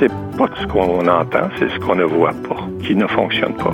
C'est pas ce qu'on entend, c'est ce qu'on ne voit pas, qui ne fonctionne pas.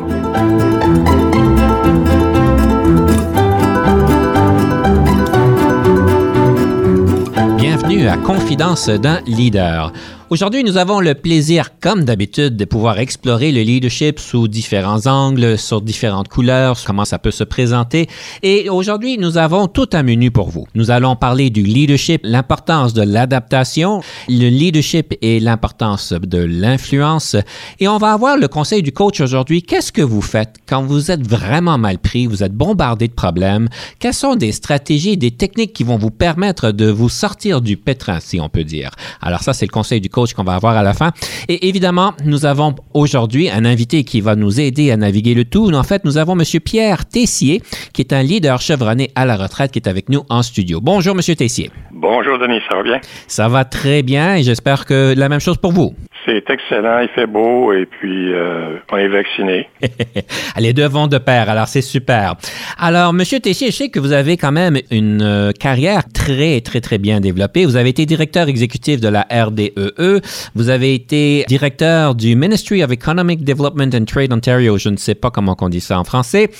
Bienvenue à Confidence d'un leader. Aujourd'hui, nous avons le plaisir, comme d'habitude, de pouvoir explorer le leadership sous différents angles, sur différentes couleurs, comment ça peut se présenter. Et aujourd'hui, nous avons tout un menu pour vous. Nous allons parler du leadership, l'importance de l'adaptation, le leadership et l'importance de l'influence. Et on va avoir le conseil du coach aujourd'hui. Qu'est-ce que vous faites quand vous êtes vraiment mal pris, vous êtes bombardé de problèmes? Quelles sont des stratégies, des techniques qui vont vous permettre de vous sortir du pétrin, si on peut dire? Alors ça, c'est le conseil du coach qu'on va avoir à la fin. Et évidemment, nous avons aujourd'hui un invité qui va nous aider à naviguer le tout. En fait, nous avons M. Pierre Tessier, qui est un leader chevronné à la retraite, qui est avec nous en studio. Bonjour, M. Tessier. Bonjour, Denis, ça va bien? Ça va très bien et j'espère que la même chose pour vous. C'est excellent, il fait beau et puis euh, on est vacciné. Les deux vont de pair, alors c'est super. Alors, Monsieur Tessier, je sais que vous avez quand même une euh, carrière très, très, très bien développée. Vous avez été directeur exécutif de la RDEE. Vous avez été directeur du Ministry of Economic Development and Trade Ontario. Je ne sais pas comment on dit ça en français.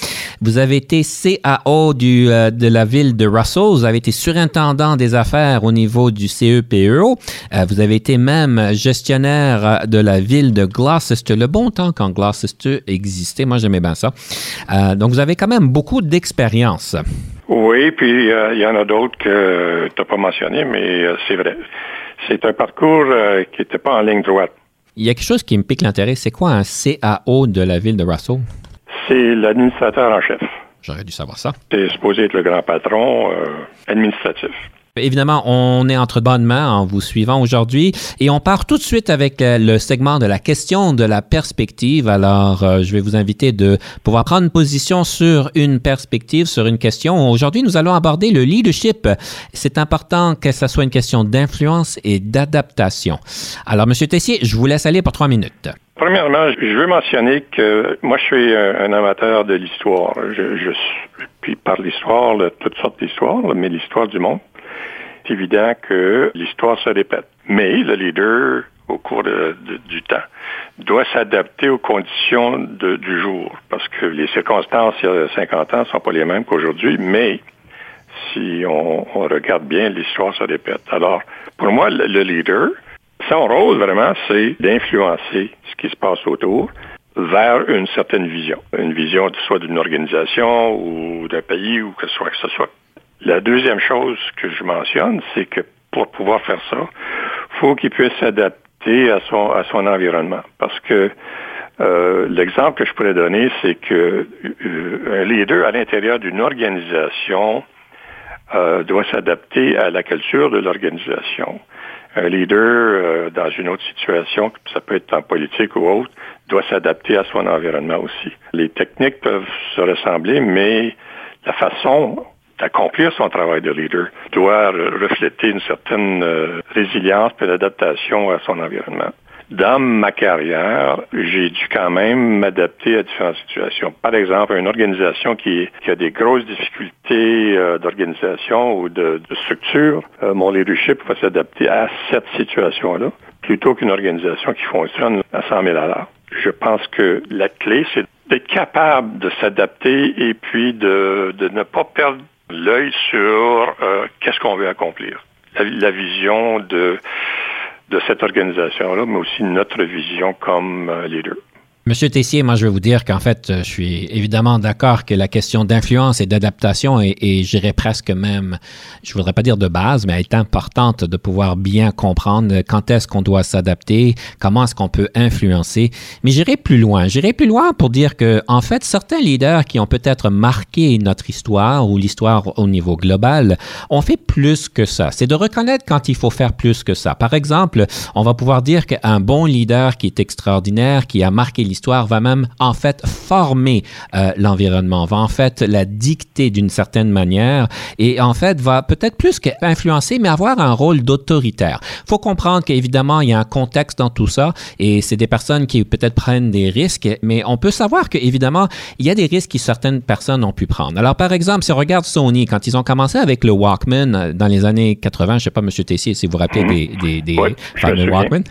Vous avez été CAO du, euh, de la ville de Russell. Vous avez été surintendant des affaires au niveau du CEPEO. Euh, vous avez été même gestionnaire de la ville de Gloucester, le bon temps quand Gloucester existait. Moi, j'aimais bien ça. Euh, donc, vous avez quand même beaucoup d'expérience. Oui, puis euh, il y en a d'autres que tu n'as pas mentionné, mais euh, c'est vrai. C'est un parcours qui n'était pas en ligne droite. Il y a quelque chose qui me pique l'intérêt. C'est quoi un CAO de la ville de Russell? C'est l'administrateur en chef. J'aurais dû savoir ça. C'est supposé être le grand patron euh, administratif. Évidemment, on est entre bonnes mains en vous suivant aujourd'hui et on part tout de suite avec euh, le segment de la question de la perspective. Alors, euh, je vais vous inviter de pouvoir prendre position sur une perspective, sur une question. Aujourd'hui, nous allons aborder le leadership. C'est important que ça soit une question d'influence et d'adaptation. Alors, Monsieur Tessier, je vous laisse aller pour trois minutes. Premièrement, je veux mentionner que moi, je suis un, amateur de l'histoire. Je, je, puis par l'histoire, toutes sortes d'histoires, mais l'histoire du monde. Évident que l'histoire se répète. Mais le leader, au cours du temps, doit s'adapter aux conditions du jour. Parce que les circonstances, il y a 50 ans, ne sont pas les mêmes qu'aujourd'hui, mais si on, on regarde bien, l'histoire se répète. Alors, pour moi, le, le leader, son rôle vraiment, c'est d'influencer ce qui se passe autour vers une certaine vision. Une vision soit d'une organisation ou d'un pays ou que ce soit que ce soit. La deuxième chose que je mentionne, c'est que pour pouvoir faire ça, faut qu'il puisse s'adapter à son à son environnement. Parce que euh, l'exemple que je pourrais donner, c'est que euh, un leader à l'intérieur d'une organisation euh, doit s'adapter à la culture de l'organisation un leader euh, dans une autre situation, ça peut être en politique ou autre, doit s'adapter à son environnement aussi. Les techniques peuvent se ressembler, mais la façon d'accomplir son travail de leader doit refléter une certaine euh, résilience et l'adaptation à son environnement. Dans ma carrière, j'ai dû quand même m'adapter à différentes situations. Par exemple, une organisation qui, a des grosses difficultés euh, d'organisation ou de, structure, euh, mon leadership va s'adapter à cette situation-là plutôt qu'une organisation qui fonctionne à 100 000 à l'heure. Je pense que la clé, c'est d'être capable de s'adapter et puis de ne pas perdre l'œil sur euh, qu'est-ce qu'on veut accomplir. La, vision de de cette organisation-là, mais aussi notre vision comme euh, leader. Monsieur Tessier, moi, je vais vous dire qu'en fait, je suis évidemment d'accord que la question d'influence et d'adaptation est, et j'irais presque même, je voudrais pas dire de base, mais elle est importante de pouvoir bien comprendre quand est-ce qu'on doit s'adapter, comment est-ce qu'on peut influencer. Mais j'irai plus loin. J'irai plus loin pour dire que, en fait, certains leaders qui ont peut-être marqué notre histoire ou l'histoire au niveau global ont fait plus que ça. C'est de reconnaître quand il faut faire plus que ça. Par exemple, on va pouvoir dire qu'un bon leader qui est extraordinaire, qui a marqué l'histoire, l'histoire va même en fait former euh, l'environnement, va en fait la dicter d'une certaine manière et en fait va peut-être plus qu'influencer, mais avoir un rôle d'autoritaire. faut comprendre qu'évidemment, il y a un contexte dans tout ça et c'est des personnes qui peut-être prennent des risques, mais on peut savoir qu'évidemment, il y a des risques que certaines personnes ont pu prendre. Alors, par exemple, si on regarde Sony, quand ils ont commencé avec le Walkman euh, dans les années 80, je ne sais pas, M. Tessier, si vous vous rappelez des, des, des fameux Walkman.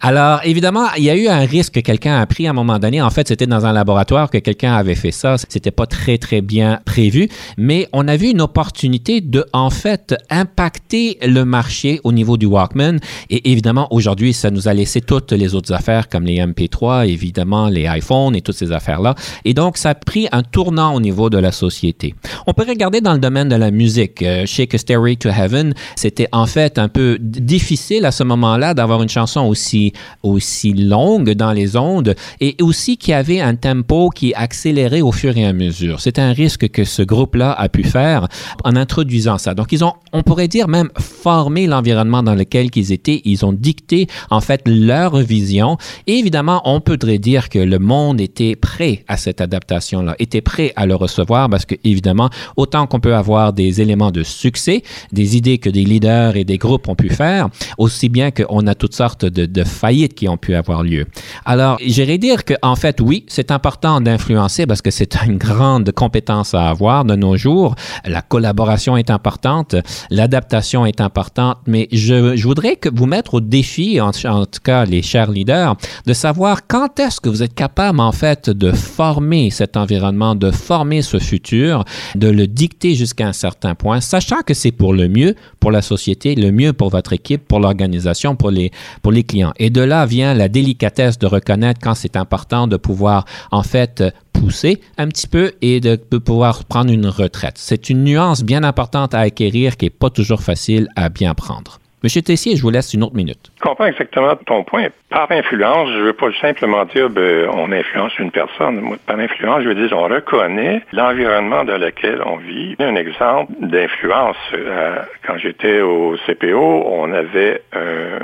Alors, évidemment, il y a eu un risque que quelqu'un a pris à un moment en fait, c'était dans un laboratoire que quelqu'un avait fait ça. C'était pas très, très bien prévu, mais on a vu une opportunité de, en fait, impacter le marché au niveau du Walkman. Et évidemment, aujourd'hui, ça nous a laissé toutes les autres affaires comme les MP3, évidemment, les iPhones et toutes ces affaires-là. Et donc, ça a pris un tournant au niveau de la société. On peut regarder dans le domaine de la musique. Euh, Shake a Stairway to Heaven, c'était en fait un peu difficile à ce moment-là d'avoir une chanson aussi, aussi longue dans les ondes et aussi qui avait un tempo qui accélérait au fur et à mesure. C'est un risque que ce groupe-là a pu faire en introduisant ça. Donc, ils ont, on pourrait dire même, formé l'environnement dans lequel ils étaient. Ils ont dicté, en fait, leur vision. Et évidemment, on pourrait dire que le monde était prêt à cette adaptation-là, était prêt à le recevoir parce que, évidemment, autant qu'on peut avoir des éléments de succès, des idées que des leaders et des groupes ont pu faire, aussi bien qu'on a toutes sortes de, de faillites qui ont pu avoir lieu. Alors, j'irais dire que en fait, oui, c'est important d'influencer parce que c'est une grande compétence à avoir de nos jours. La collaboration est importante, l'adaptation est importante, mais je, voudrais que vous mettre au défi, en, tout cas les chers leaders, de savoir quand est-ce que vous êtes capable, en fait, de former cet environnement, de former ce futur, de le dicter jusqu'à un certain point, sachant que c'est pour le mieux pour la société, le mieux pour votre équipe, pour l'organisation, pour les, pour les clients. Et de là vient la délicatesse de reconnaître quand c'est important de pouvoir en fait pousser un petit peu et de pouvoir prendre une retraite. C'est une nuance bien importante à acquérir qui n'est pas toujours facile à bien prendre. Monsieur Tessier, je vous laisse une autre minute. Je comprends exactement ton point. Par influence, je ne veux pas simplement dire ben, on influence une personne. par influence, je veux dire on reconnaît l'environnement dans lequel on vit. Un exemple d'influence, euh, quand j'étais au CPO, on avait euh,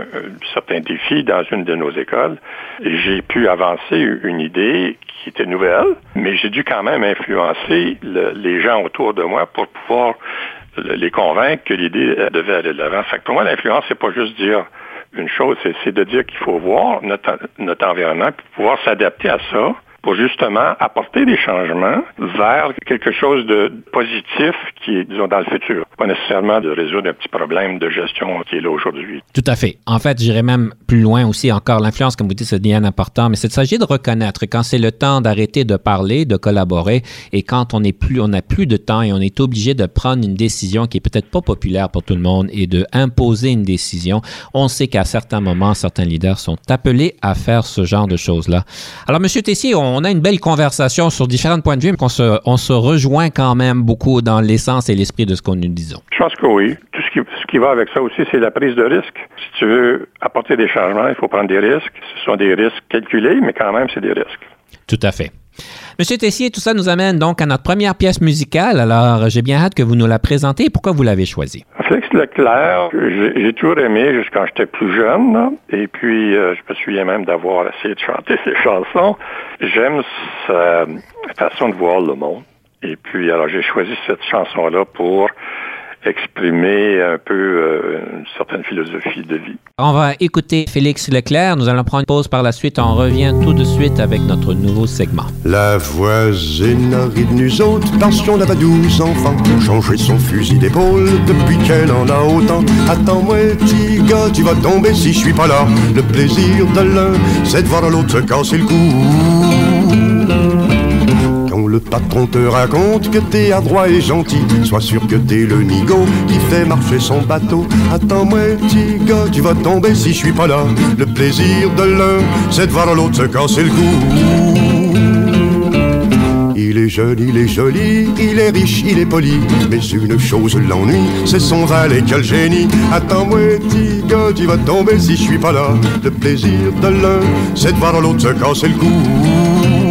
certains défis dans une de nos écoles. J'ai pu avancer une idée qui était nouvelle, mais j'ai dû quand même influencer les gens autour de moi pour pouvoir les convaincre que l'idée devait aller de l'avant. Pour moi, l'influence, c'est pas juste dire une chose, c'est de dire qu'il faut voir notre, notre environnement pour pouvoir s'adapter à ça pour justement apporter des changements vers quelque chose de positif qui est, disons, dans le futur. Pas nécessairement de résoudre un petit problème de gestion qui est là aujourd'hui. Tout à fait. En fait, j'irais même plus loin aussi encore. L'influence, comme vous dites, c'est bien important, mais c'est s'agit de reconnaître quand c'est le temps d'arrêter de parler, de collaborer, et quand on n'est plus, on n'a plus de temps et on est obligé de prendre une décision qui est peut-être pas populaire pour tout le monde et de imposer une décision. On sait qu'à certains moments, certains leaders sont appelés à faire ce genre de choses-là. Alors, Monsieur Tessier, on on a une belle conversation sur différents points de vue, mais on se, on se rejoint quand même beaucoup dans l'essence et l'esprit de ce qu'on nous disons. Je pense que oui. Tout ce qui, ce qui va avec ça aussi, c'est la prise de risque. Si tu veux apporter des changements, il faut prendre des risques. Ce sont des risques calculés, mais quand même, c'est des risques. Tout à fait. Monsieur Tessier, tout ça nous amène donc à notre première pièce musicale. Alors, j'ai bien hâte que vous nous la présentez. Pourquoi vous l'avez choisie? Félix Leclerc, j'ai toujours aimé jusqu'à quand j'étais plus jeune. Et puis, euh, je me souviens même d'avoir essayé de chanter ses chansons. J'aime sa façon de voir le monde. Et puis, alors, j'ai choisi cette chanson-là pour exprimer un peu euh, une certaine philosophie de vie. On va écouter Félix Leclerc. Nous allons prendre une pause par la suite. On revient tout de suite avec notre nouveau segment. La voisine arrive nous autres parce qu'on avait 12 enfants. Changer son fusil d'épaule depuis qu'elle en a autant. Attends-moi, petit gars, tu vas tomber si je suis pas là. Le plaisir de l'un, c'est de voir l'autre se casser le cou le patron te raconte que t'es adroit et gentil, sois sûr que t'es le nigo qui fait marcher son bateau. Attends-moi, petit tu vas tomber si je suis pas là. Le plaisir de l'un, c'est de voir l'autre se casser le cou. Il est jeune, il est joli, il est riche, il est poli. Mais une chose l'ennuie, c'est son valet le génie. Attends-moi, petit tu vas tomber si je suis pas là. Le plaisir de l'un, c'est de voir l'autre se casser le cou.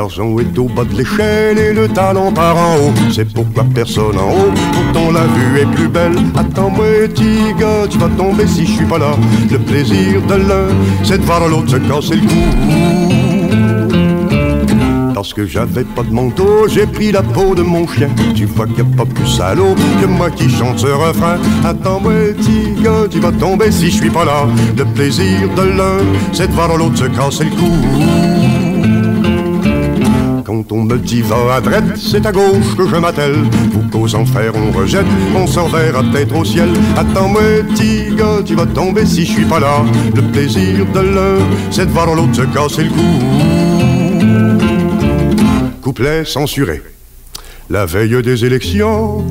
L'argent est au bas de l'échelle et le talent par en haut. C'est pourquoi personne en haut, pourtant la vue est plus belle. Attends-moi, petit tu vas tomber si je suis pas là. Le plaisir de l'un, c'est de voir l'autre se casser le cou. Parce que j'avais pas de manteau, j'ai pris la peau de mon chien. Tu vois qu'il n'y a pas plus salaud que moi qui chante ce refrain. Attends-moi, petit tu vas tomber si je suis pas là. Le plaisir de l'un, c'est de voir l'autre se casser le cou. Quand on me dit va à droite, c'est à gauche que je m'attelle. Vous qu'aux enfers on rejette, on s'en verra peut-être au ciel. Attends-moi, petit gars, tu vas tomber si je suis pas là. Le plaisir de l'un, c'est de voir l'autre se casser le cou couplet censuré. La veille des élections,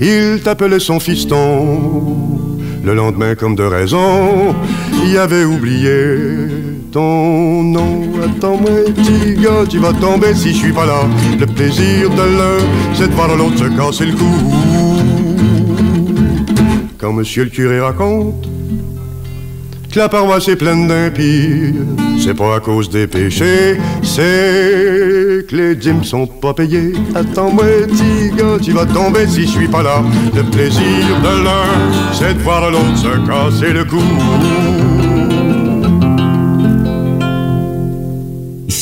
il t'appelait son fiston. Le lendemain, comme de raison, il avait oublié ton nom. Attends-moi, petit gars, tu vas tomber si je suis pas là. Le plaisir de l'un, c'est de voir l'autre se casser le cou. Quand monsieur le curé raconte que la paroisse est pleine d'impies, c'est pas à cause des péchés, c'est que les dîmes sont pas payés. Attends-moi, petit gars, tu vas tomber si je suis pas là. Le plaisir de l'un, c'est de voir l'autre se casser le cou.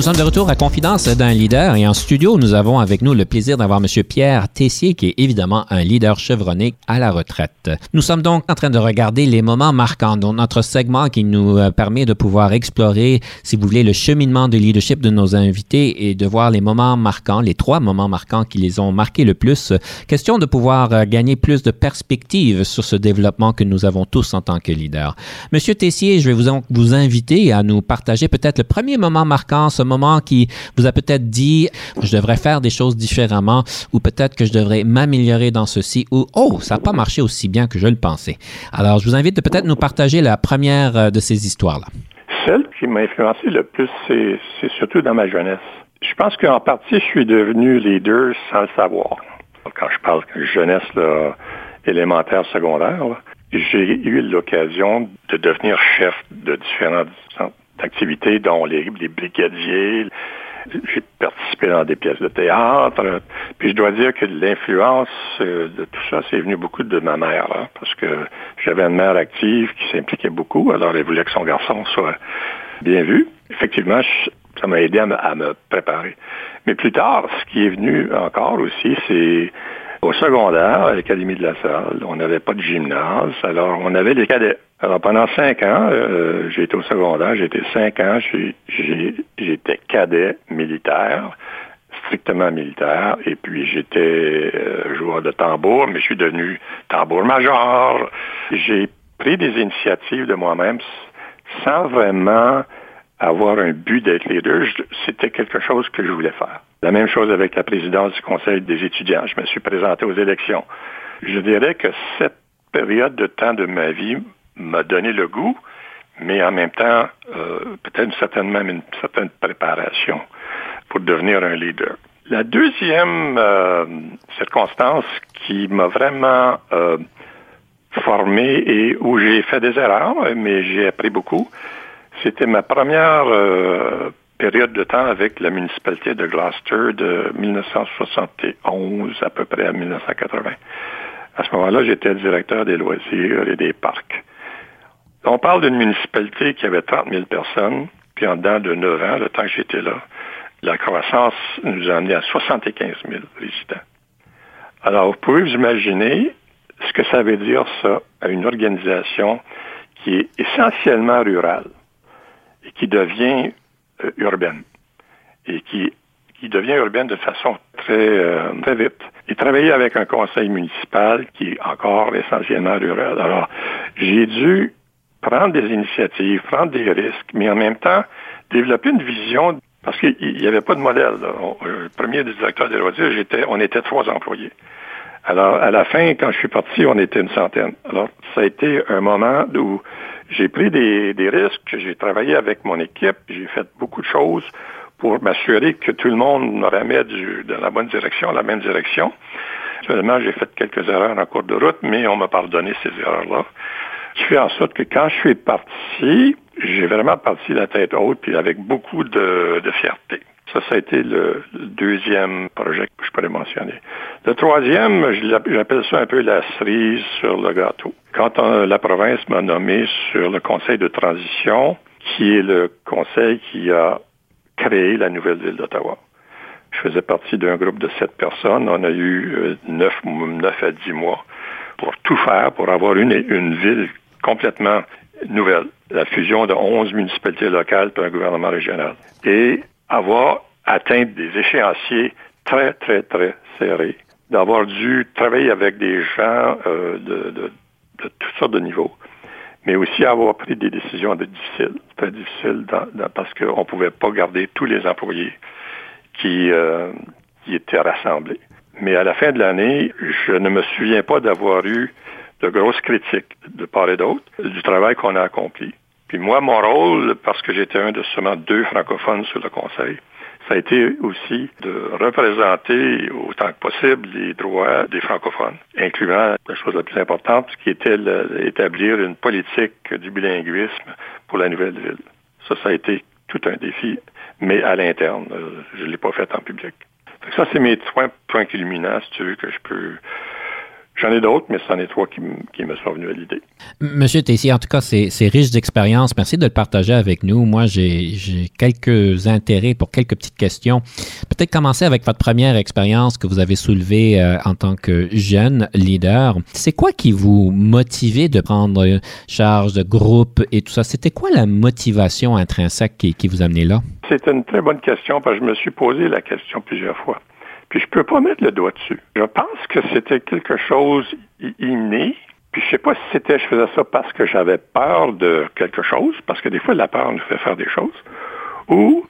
Nous sommes de retour à Confidence d'un leader et en studio, nous avons avec nous le plaisir d'avoir M. Pierre Tessier, qui est évidemment un leader chevronné à la retraite. Nous sommes donc en train de regarder les moments marquants, dont notre segment qui nous euh, permet de pouvoir explorer, si vous voulez, le cheminement de leadership de nos invités et de voir les moments marquants, les trois moments marquants qui les ont marqués le plus. Question de pouvoir euh, gagner plus de perspectives sur ce développement que nous avons tous en tant que leader. Monsieur Tessier, je vais vous, vous inviter à nous partager peut-être le premier moment marquant, moment qui vous a peut-être dit je devrais faire des choses différemment ou peut-être que je devrais m'améliorer dans ceci ou oh, ça n'a pas marché aussi bien que je le pensais. Alors, je vous invite de peut-être nous partager la première euh, de ces histoires-là. Celle qui m'a influencé le plus, c'est surtout dans ma jeunesse. Je pense qu'en partie, je suis devenu leader sans le savoir. Quand je parle jeunesse là, élémentaire, secondaire, j'ai eu l'occasion de devenir chef de différents activités, dont les, les brigadiers. J'ai participé dans des pièces de théâtre. Puis je dois dire que l'influence euh, de tout ça, c'est venu beaucoup de ma mère, là, parce que j'avais une mère active qui s'impliquait beaucoup, alors elle voulait que son garçon soit bien vu. Effectivement, ça m'a aidé à me, à me préparer. Mais plus tard, ce qui est venu encore aussi, c'est au secondaire, à l'Académie de la Salle, on n'avait pas de gymnase, alors on avait les cadets. Alors pendant cinq ans, euh, j'ai été au secondaire, j'ai été cinq ans, j'étais cadet militaire, strictement militaire, et puis j'étais euh, joueur de tambour, mais je suis devenu tambour-major. J'ai pris des initiatives de moi-même sans vraiment avoir un but d'être leader. C'était quelque chose que je voulais faire. La même chose avec la présidence du Conseil des étudiants. Je me suis présenté aux élections. Je dirais que cette période de temps de ma vie m'a donné le goût, mais en même temps, euh, peut-être certainement une certaine préparation pour devenir un leader. La deuxième euh, circonstance qui m'a vraiment euh, formé et où j'ai fait des erreurs, mais j'ai appris beaucoup, c'était ma première période de temps avec la municipalité de Gloucester de 1971 à peu près à 1980. À ce moment-là, j'étais directeur des loisirs et des parcs. On parle d'une municipalité qui avait 30 000 personnes, puis en dedans de 9 ans, le temps que j'étais là, la croissance nous a amené à 75 000 résidents. Alors, vous pouvez vous imaginer ce que ça veut dire, ça, à une organisation qui est essentiellement rurale et qui devient euh, urbaine et qui, qui devient urbaine de façon très, euh, très vite. Et travailler avec un conseil municipal qui est encore essentiellement rural. Alors, j'ai dû prendre des initiatives, prendre des risques, mais en même temps, développer une vision parce qu'il n'y avait pas de modèle. Le premier directeur des loisirs, j'étais, on était trois employés. Alors, à la fin, quand je suis parti, on était une centaine. Alors, ça a été un moment où j'ai pris des, risques, j'ai travaillé avec mon équipe, j'ai fait beaucoup de choses pour m'assurer que tout le monde me remet dans la bonne direction, la même direction. Seulement, j'ai fait quelques erreurs en cours de route, mais on m'a pardonné ces erreurs-là. Qui fait en sorte que quand je suis parti, j'ai vraiment parti la tête haute, puis avec beaucoup de fierté. Ça, ça a été le, deuxième projet que je pourrais mentionner. Le troisième, j'appelle ça un peu la cerise sur le gâteau. Quand la province m'a nommé sur le conseil de transition, qui est le conseil qui a créé la nouvelle ville d'Ottawa. Je faisais partie d'un groupe de sept personnes. On a eu euh, neuf, neuf à dix mois pour tout faire, pour avoir une, une ville complètement nouvelle. La fusion de onze municipalités locales par un gouvernement régional. Et avoir atteint des échéanciers très, très, très serrés, d'avoir dû travailler avec des gens euh, de, toutes sortes de niveaux, mais aussi avoir pris des décisions difficiles, très difficiles, parce qu'on ne pouvait pas garder tous les employés euh, qui étaient rassemblés. Mais à la fin de l'année, je ne me souviens pas d'avoir eu de grosses critiques de part et d'autre du travail qu'on a accompli. Puis moi, mon rôle, parce que j'étais un de seulement deux francophones sur le Conseil, ça a été aussi de représenter autant que possible les droits des francophones, incluant la chose la plus importante, qui était d'établir une politique du bilinguisme pour la nouvelle ville. Ça, ça a été tout un défi, mais à l'interne. Je ne l'ai pas fait en public. ça, c'est mes trois points culminants, si tu veux, que je peux J'en ai d'autres, mais c'en est trois qui, me sont venus à l'idée. Monsieur Tessier, en tout cas, c'est riche d'expérience. Merci de le partager avec nous. Moi, j'ai quelques intérêts pour quelques petites questions. Peut-être commencer avec votre première expérience que vous avez soulevée euh, en tant que jeune leader. C'est quoi qui vous motivait de prendre charge de groupe et tout ça? C'était quoi la motivation intrinsèque qui, qui vous amenait là? C'est une très bonne question parce que je me suis posé la question plusieurs fois. Puis je peux pas mettre le doigt dessus. Je pense que c'était quelque chose inné. Puis je sais pas si c'était je faisais ça parce que j'avais peur de quelque chose, parce que des fois la peur nous fait faire des choses, ou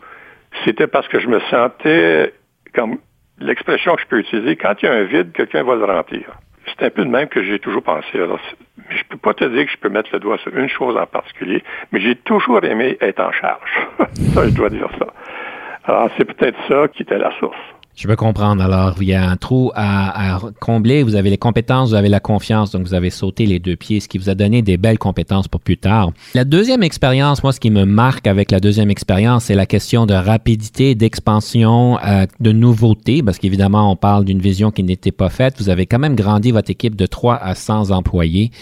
c'était parce que je me sentais comme l'expression que je peux utiliser, quand il y a un vide, quelqu'un va le remplir. C'est un peu de même que j'ai toujours pensé. Alors, mais je peux pas te dire que je peux mettre le doigt sur une chose en particulier, mais j'ai toujours aimé être en charge. ça, je dois dire ça. Alors, c'est peut-être ça qui était la source. Je peux comprendre. Alors, il y a un trou à, combler. Vous avez les compétences, vous avez la confiance, donc vous avez sauté les deux pieds, ce qui vous a donné des belles compétences pour plus tard. La deuxième expérience, moi, ce qui me marque avec la deuxième expérience, c'est la question de rapidité, d'expansion, euh, de nouveauté, parce qu'évidemment, on parle d'une vision qui n'était pas faite. Vous avez quand même grandi votre équipe de 3 à 100 employés.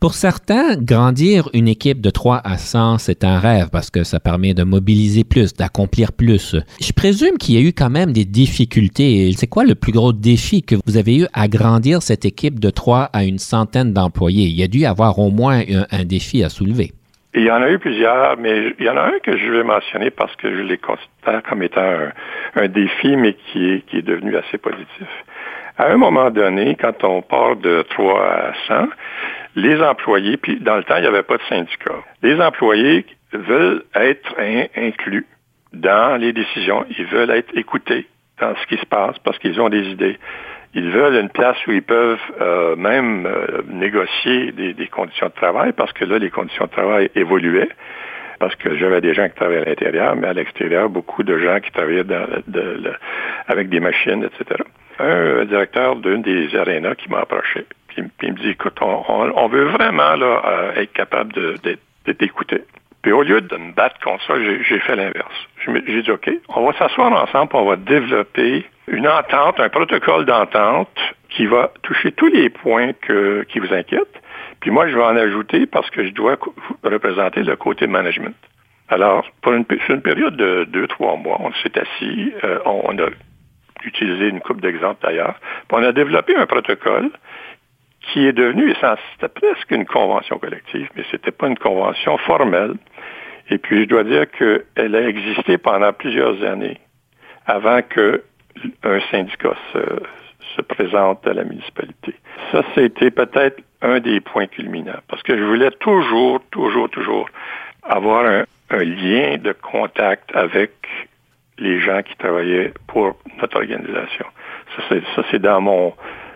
Pour certains, grandir une équipe de 3 à 100, c'est un rêve parce que ça permet de mobiliser plus, d'accomplir plus. Je présume qu'il y a eu quand même des difficultés. C'est quoi le plus gros défi que vous avez eu à grandir cette équipe de 3 à une centaine d'employés? Il y a dû avoir au moins un, défi à soulever. Il y en a eu plusieurs, mais il y en a un que je vais mentionner parce que je les considère comme étant un, défi, mais qui est, qui est devenu assez positif. À un moment donné, quand on part de 3 à 100, les employés, puis dans le temps, il n'y avait pas de syndicat. Les employés veulent être inclus dans les décisions. Ils veulent être écoutés dans ce qui se passe parce qu'ils ont des idées. Ils veulent une place où ils peuvent euh, même euh, négocier des, conditions de travail parce que là, les conditions de travail évoluaient. Parce que j'avais des gens qui travaillaient à l'intérieur, mais à l'extérieur, beaucoup de gens qui travaillaient avec des machines, etc. Un directeur d'une des arénas qui m'a approché puis, il me dit, écoute, on, veut vraiment euh, être capable d'être écouté. Puis au lieu de me battre contre ça, j'ai fait l'inverse. J'ai dit, OK, on va s'asseoir ensemble, on va développer une entente, un protocole d'entente qui va toucher tous les points qui vous inquiètent. Puis moi, je vais en ajouter parce que je dois représenter le côté management. Alors, pour une, sur une période de deux, trois mois, on s'est assis, euh, on a utiliser une coupe d'exemples d'ailleurs. On a développé un protocole qui est devenu, c'était presque une convention collective, mais c'était pas une convention formelle. Et puis, je dois dire qu'elle a existé pendant plusieurs années avant que un syndicat se, se présente à la municipalité. Ça, c'était peut-être un des points culminants, parce que je voulais toujours, toujours, toujours avoir un, un lien de contact avec les gens qui travaillaient pour notre organisation. Ça, c'est dans mon,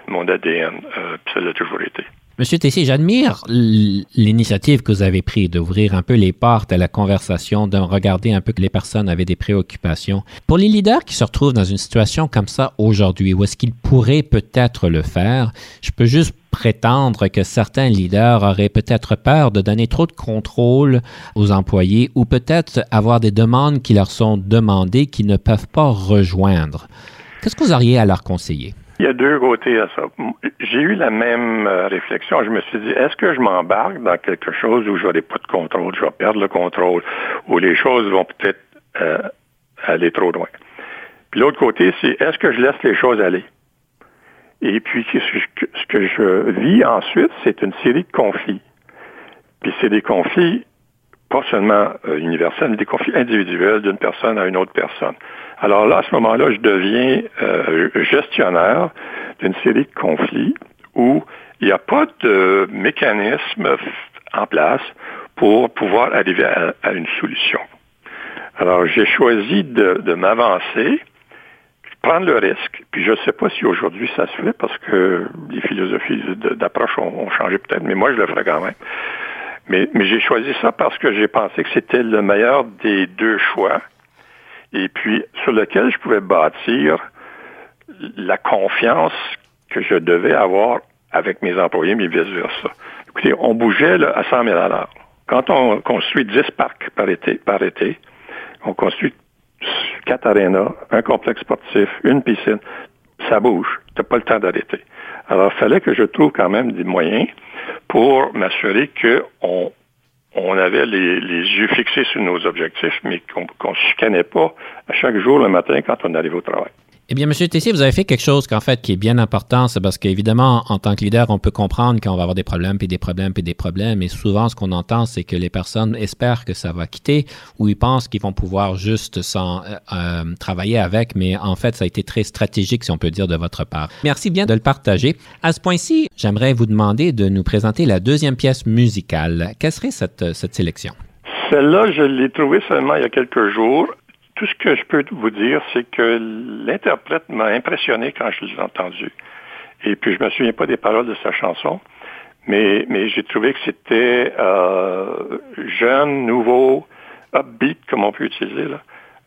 mon ADN, euh, ça l'a toujours été. Monsieur Tessier, j'admire l'initiative que vous avez prise d'ouvrir un peu les portes à la conversation, de regarder un peu que les personnes avaient des préoccupations. Pour les leaders qui se retrouvent dans une situation comme ça aujourd'hui, où est-ce qu'ils pourraient peut-être le faire, je peux juste prétendre que certains leaders auraient peut-être peur de donner trop de contrôle aux employés ou peut-être avoir des demandes qui leur sont demandées qu'ils ne peuvent pas rejoindre. Qu'est-ce que vous auriez à leur conseiller? Il y a deux côtés à ça. J'ai eu la même euh, réflexion. Je me suis dit, est-ce que je m'embarque dans quelque chose où je n'aurai pas de contrôle, je vais perdre le contrôle, où les choses vont peut-être euh, aller trop loin? Puis l'autre côté, c'est est-ce que je laisse les choses aller? Et puis ce que je vis ensuite, c'est une série de conflits. Puis c'est des conflits pas seulement euh, universels, mais des conflits individuels d'une personne à une autre personne. Alors là, à ce moment-là, je deviens euh, gestionnaire d'une série de conflits où il n'y a pas de mécanisme en place pour pouvoir arriver à, une solution. Alors, j'ai choisi de, m'avancer, prendre le risque, puis je ne sais pas si aujourd'hui ça se fait parce que les philosophies d'approche ont, changé peut-être, mais moi je le ferai quand même. Mais j'ai choisi ça parce que j'ai pensé que c'était le meilleur des deux choix et puis sur lequel je pouvais bâtir la confiance que je devais avoir avec mes employés, mais vice-versa. Écoutez, on bougeait là, à 100 000 à Quand on construit 10 parcs par été, par été, on construit quatre arénas, un complexe sportif, une piscine, ça bouge. Tu n'as pas le temps d'arrêter. Alors, il fallait que je trouve quand même des moyens pour m'assurer qu'on on avait les, yeux fixés sur nos objectifs, mais qu'on ne se chicanait pas à chaque jour le matin quand on arrivait au travail. Eh bien, M. Tessier, vous avez fait quelque chose qu'en fait qui est bien important, c'est parce qu'évidemment, en tant que leader, on peut comprendre qu'on va avoir des problèmes, puis des problèmes, puis des problèmes, et souvent, ce qu'on entend, c'est que les personnes espèrent que ça va quitter, ou ils pensent qu'ils vont pouvoir juste s'en euh, euh, travailler avec, mais en fait, ça a été très stratégique, si on peut dire, de votre part. Merci bien de le partager. À ce point-ci, j'aimerais vous demander de nous présenter la deuxième pièce musicale. Quelle serait cette, cette sélection? Celle-là, je l'ai trouvée seulement il y a quelques jours tout ce que je peux vous dire, c'est que l'interprète m'a impressionné quand je l'ai entendu. Et puis, je me souviens pas des paroles de sa chanson, mais, mais j'ai trouvé que c'était euh, jeune, nouveau, upbeat, comme on peut utiliser. Là.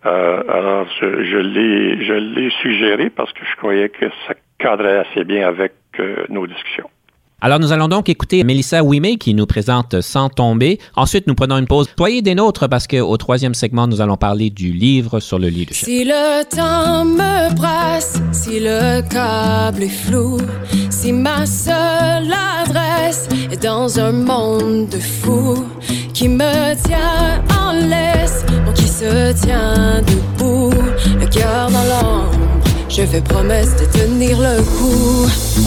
Euh, alors, je, je l'ai suggéré parce que je croyais que ça cadrait assez bien avec euh, nos discussions. Alors, nous allons donc écouter Mélissa Ouimet qui nous présente Sans tomber. Ensuite, nous prenons une pause. Soyez des nôtres parce qu'au troisième segment, nous allons parler du livre sur le leadership. Si le temps me presse, si le câble est flou, si ma seule adresse est dans un monde de fous qui me tient en laisse, ou qui se tient debout, le cœur dans l'ombre, je fais promesse de tenir le coup.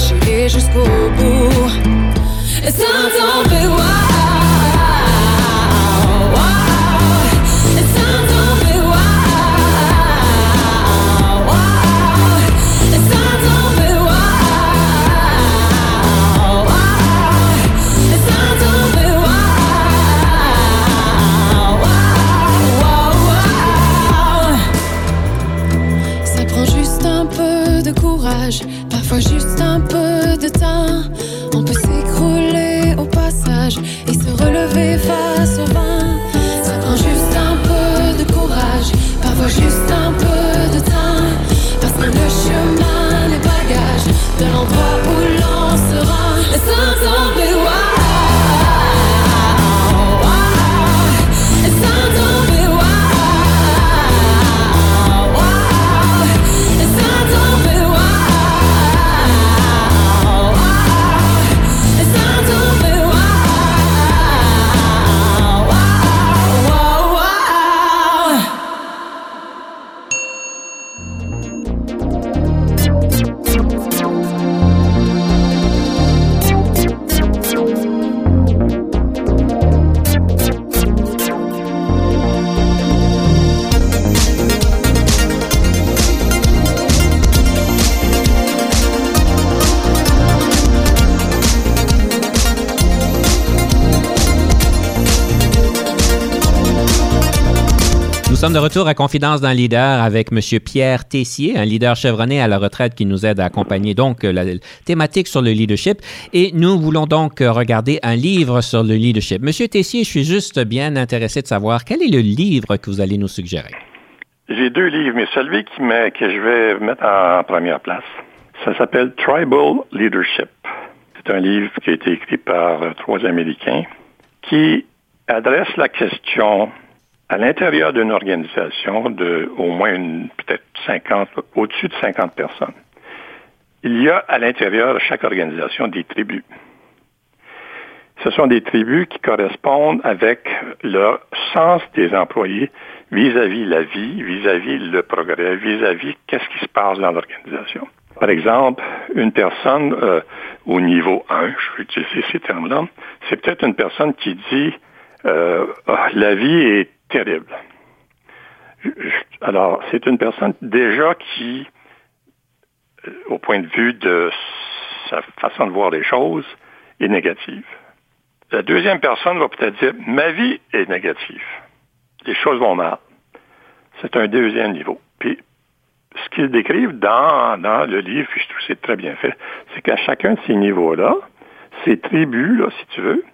Наши режешь губу It's not over retour à Confidence d'un leader avec M. Pierre Tessier, un leader chevronné à la retraite qui nous aide à accompagner donc la thématique sur le leadership. Et nous voulons donc regarder un livre sur le leadership. Monsieur Tessier, je suis juste bien intéressé de savoir quel est le livre que vous allez nous suggérer. J'ai deux livres, mais celui qui que je vais mettre en première place, ça s'appelle Tribal Leadership. C'est un livre qui a été écrit par trois Américains qui adresse la question à l'intérieur d'une organisation de au moins peut-être 50, au-dessus de 50 personnes. Il y a à l'intérieur de chaque organisation des tribus. Ce sont des tribus qui correspondent avec leur sens des employés vis-à-vis la vie, vis-à-vis le progrès, vis-à-vis qu'est-ce qui se passe dans l'organisation. Par exemple, une personne euh, au niveau 1, je vais utiliser ces termes-là, c'est peut-être une personne qui dit euh, ah, la vie est terrible. Alors, c'est une personne déjà qui, euh, au point de vue de sa façon de voir les choses, est négative. La deuxième personne va peut-être dire, ma vie est négative. Les choses vont mal. C'est un deuxième niveau. Puis, ce qu'ils décrivent dans, le livre, puis je trouve que c'est très bien fait, c'est qu'à chacun de ces niveaux-là, ces tribus, là, si tu veux,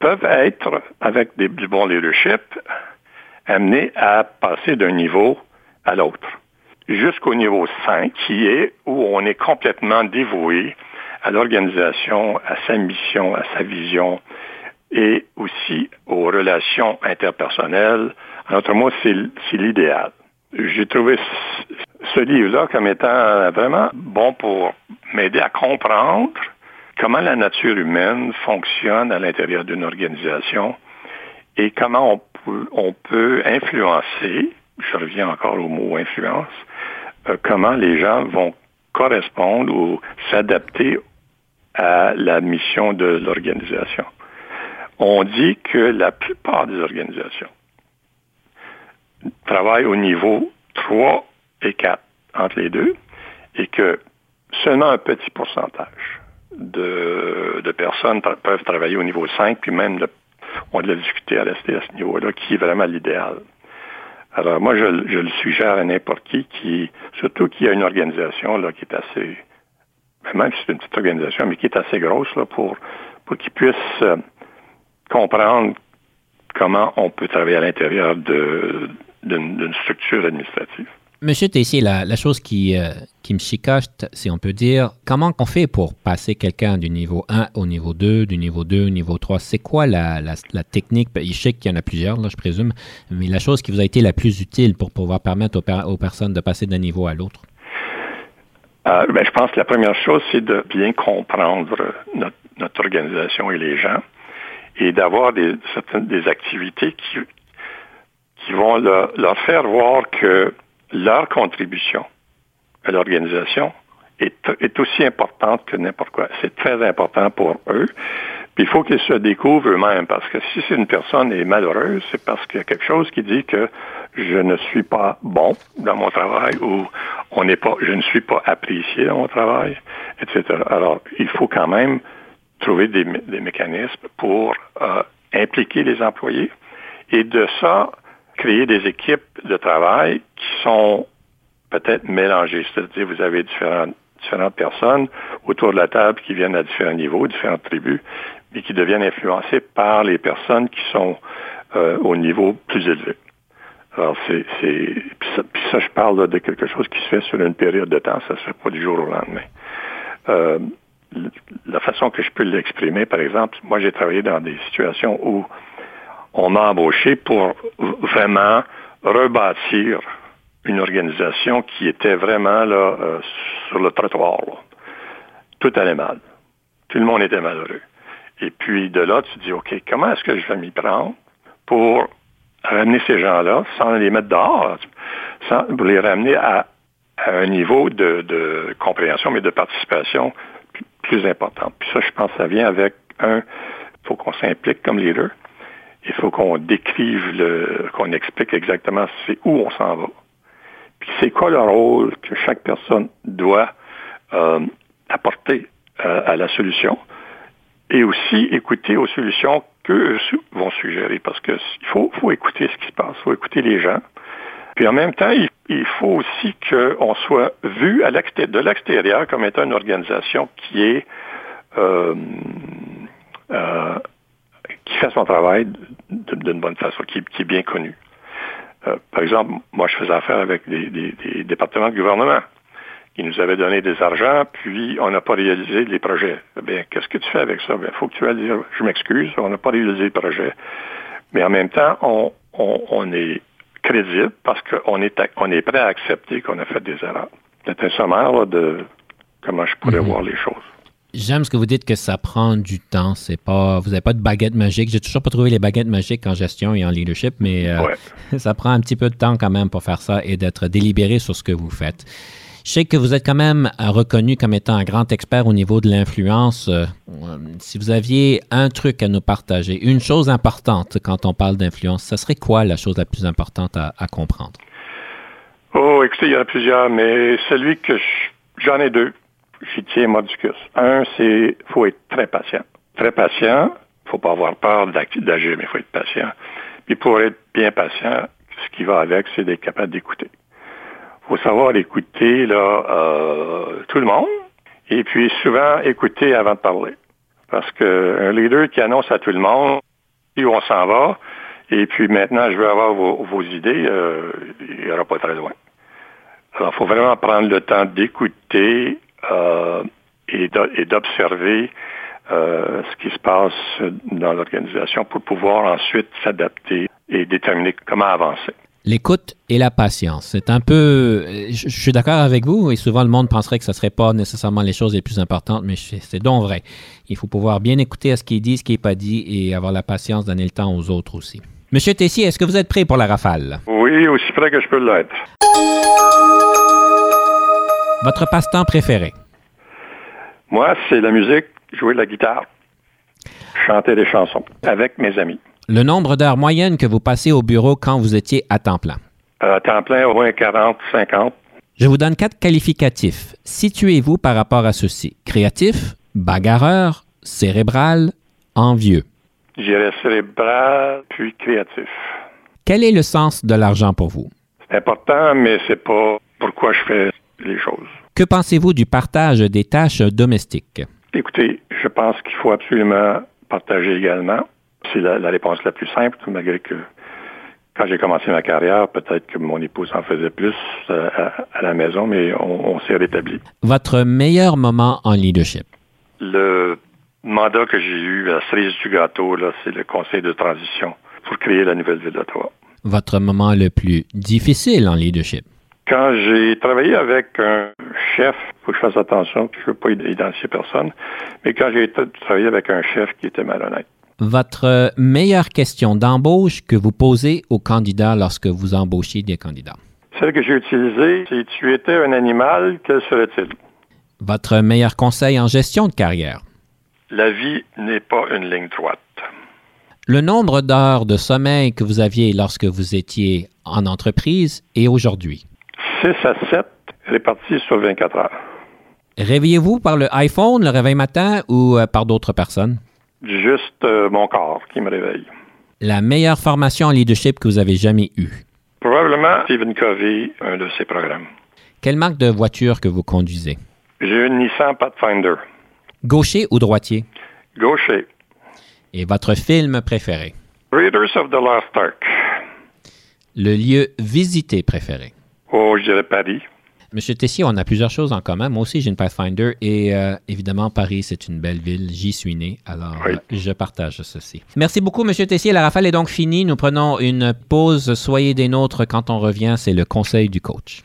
peuvent être, avec du bon leadership, amenés à passer d'un niveau à l'autre. Jusqu'au niveau 5, qui est où on est complètement dévoué à l'organisation, à sa mission, à sa vision et aussi aux relations interpersonnelles. En autre mot, c'est l'idéal. J'ai trouvé ce livre-là comme étant vraiment bon pour m'aider à comprendre comment la nature humaine fonctionne à l'intérieur d'une organisation et comment on on peut influencer, je reviens encore au mot influence, euh, comment les gens vont correspondre ou s'adapter à la mission de l'organisation. On dit que la plupart des organisations travaillent au niveau 3 et 4 entre les deux et que seulement un petit pourcentage de, personnes peuvent travailler au niveau 5, puis même on a de la difficulté à rester à ce niveau-là, qui est vraiment l'idéal. Alors moi, je, le suggère à n'importe qui, qui, surtout qui a une organisation là, qui est assez, ben, même c'est une petite organisation, mais qui est assez grosse là, pour, pour qu'ils puissent euh, comprendre comment on peut travailler à l'intérieur d'une structure administrative. Monsieur Tessier, la, chose qui, euh, qui me chicote, si on peut dire, comment on fait pour passer quelqu'un du niveau 1 au niveau 2, du niveau 2 au niveau 3? C'est quoi la, la, technique? Je sais qu'il y en a plusieurs, là, je présume, mais la chose qui vous a été la plus utile pour pouvoir permettre aux, personnes de passer d'un niveau à l'autre? Euh, ben, je pense que la première chose, c'est de bien comprendre notre, organisation et les gens et d'avoir des, des activités qui, qui vont leur faire voir que leur contribution à l'organisation est, aussi importante que n'importe quoi. C'est très important pour eux. Puis il faut qu'ils se découvrent eux-mêmes, parce que si une personne est malheureuse, c'est parce qu'il y a quelque chose qui dit que je ne suis pas bon dans mon travail ou on n'est pas, je ne suis pas apprécié dans mon travail, etc. Alors, il faut quand même trouver des, mécanismes pour euh, impliquer les employés. Et de ça, créer des équipes de travail qui sont peut-être mélangées. C'est-à-dire, vous avez différentes, différentes personnes autour de la table qui viennent à différents niveaux, différentes tribus, mais qui deviennent influencées par les personnes qui sont euh, au niveau plus élevé. Alors, c'est, puis ça, je parle de quelque chose qui se fait sur une période de temps, ça se fait pas du jour au lendemain. Euh, la façon que je peux l'exprimer, par exemple, moi j'ai travaillé dans des situations où on m'a embauché pour vraiment rebâtir une organisation qui était vraiment là euh, sur le trottoir. Tout allait mal. Tout le monde était malheureux. Et puis de là, tu dis, OK, comment est-ce que je vais m'y prendre pour ramener ces gens-là sans les mettre dehors, sans, les ramener à, un niveau de, compréhension, mais de participation plus, plus important. Puis ça, je pense, ça vient avec un, il faut qu'on s'implique comme leader il faut qu'on décrive, le, qu'on explique exactement c'est où on s'en va. Puis c'est quoi le rôle que chaque personne doit euh, apporter euh, à la solution et aussi écouter aux solutions qu'eux vont suggérer parce que il faut, faut écouter ce qui se passe, il faut écouter les gens, Puis en même temps, il, il faut aussi qu'on soit vu à de l'extérieur comme étant une organisation qui est euh, euh, qui fait son travail d'une bonne façon, qui, qui est bien connue. Euh, par exemple, moi, je faisais affaire avec des, des- des départements de gouvernement qui nous avaient donné des argents, puis on n'a pas réalisé les projets. Eh Bien, qu'est-ce que tu fais avec ça? Il faut que tu ailles dire, je m'excuse, on n'a pas réalisé le projet. Mais en même temps, on, on, on est crédible parce qu'on est, on est prêt à accepter qu'on a fait des erreurs. C'est un sommaire là, de comment je pourrais Mhm. voir les choses. J'aime ce que vous dites que ça prend du temps. C'est pas, vous n'avez pas de baguette magique. J'ai toujours pas trouvé les baguettes magiques en gestion et en leadership, mais euh, Ouais. ça prend un petit peu de temps quand même pour faire ça et d'être délibéré sur ce que vous faites. Je sais que vous êtes quand même reconnu comme étant un grand expert au niveau de l'influence. Euh, si vous aviez un truc à nous partager, une chose importante quand on parle d'influence, ce serait quoi la chose la plus importante à, à comprendre? Oh, écoutez, il y en a plusieurs, mais celui que je- j'en ai deux, j'y tiens mordicus. Un, c'est faut être très patient. Très patient, faut pas avoir peur d'agir, mais il faut être patient. Puis pour être bien patient, ce qui va avec, c'est d'être capable d'écouter. faut savoir écouter là euh, tout le monde, et puis souvent écouter avant de parler. Parce qu'un leader qui annonce à tout le monde où on s'en va, et puis maintenant je veux avoir vos, vos idées, euh, il n'y aura pas très loin. Alors, il faut vraiment prendre le temps d'écouter et d'o- et d'observer euh, ce qui se passe dans l'organisation pour pouvoir ensuite s'adapter et déterminer comment avancer. L'écoute et la patience. C'est un peu. euh, Je, je suis d'accord avec vous et souvent le monde penserait que ce ne serait pas nécessairement les choses les plus importantes, mais c'est donc vrai. Il faut pouvoir bien écouter à ce qui est dit, ce qui n'est pas dit et avoir la patience, donner le temps aux autres aussi. Monsieur Tessier, est-ce que vous êtes prêt pour la rafale? Oui, aussi près que je peux l'être. Votre passe-temps préféré? Moi, c'est la musique, jouer de la guitare, chanter des chansons avec mes amis. Le nombre d'heures moyennes que vous passez au bureau quand vous étiez à temps plein? À temps plein, au moins 40, 50. Je vous donne quatre qualificatifs. Situez-vous par rapport à ceux-ci. Créatif, bagarreur, cérébral, envieux. J'irais cérébral, puis créatif. Quel est le sens de l'argent pour vous? C'est important, mais c'est pas pourquoi je fais les choses. Que pensez-vous du partage des tâches domestiques? Écoutez, je pense qu'il faut absolument partager également. C'est la, la réponse la plus simple, malgré que quand j'ai commencé ma carrière, peut-être que mon épouse en faisait plus euh, à, à la maison, mais on, on s'est rétabli. Votre meilleur moment en leadership? Le mandat que j'ai eu à la cerise du gâteau, c'est le conseil de transition pour créer la nouvelle ville d'Ottawa. Votre moment le plus difficile en leadership? Quand j'ai travaillé avec un chef, il faut que je fasse attention, je ne veux pas identifier personne, mais quand j'ai travaillé avec un chef qui était malhonnête. Votre meilleure question d'embauche que vous posez aux candidats lorsque vous embauchez des candidats? Celle que j'ai utilisée, si tu étais un animal, quel serait-il? Votre meilleur conseil en gestion de carrière? La vie n'est pas une ligne droite. Le nombre d'heures de sommeil que vous aviez lorsque vous étiez en entreprise et aujourd'hui? 6 à 7 répartis sur 24 heures. Réveillez-vous par le iPhone, le réveil matin ou euh, par d'autres personnes? Juste euh, mon corps qui me réveille. La meilleure formation en leadership que vous avez jamais eue? Probablement Stephen Covey, un de ses programmes. Quelle marque de voiture que vous conduisez? J'ai une Nissan Pathfinder. Gaucher ou droitier? Gaucher. Et votre film préféré? Raiders of the Lost Ark. Le lieu visité préféré? Oh, je dirais Paris. Monsieur Tessier, on a plusieurs choses en commun. Moi aussi, j'ai une Pathfinder et euh, évidemment, Paris, c'est une belle ville. J'y suis né, alors Oui. euh, je partage ceci. Merci beaucoup, Monsieur Tessier. La rafale est donc finie. Nous prenons une pause. Soyez des nôtres quand on revient. C'est le conseil du coach.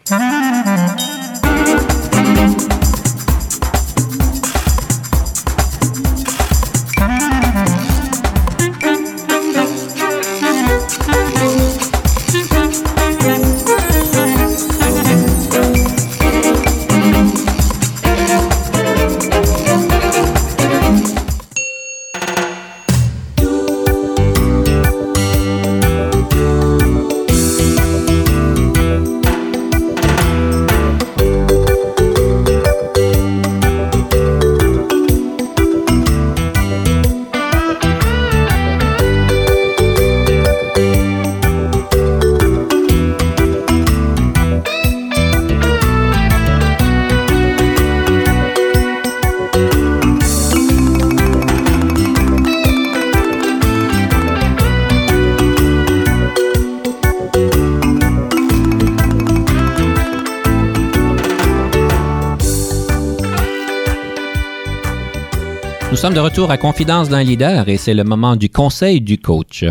Retour à Confidence d'un leader et c'est le moment du conseil du coach.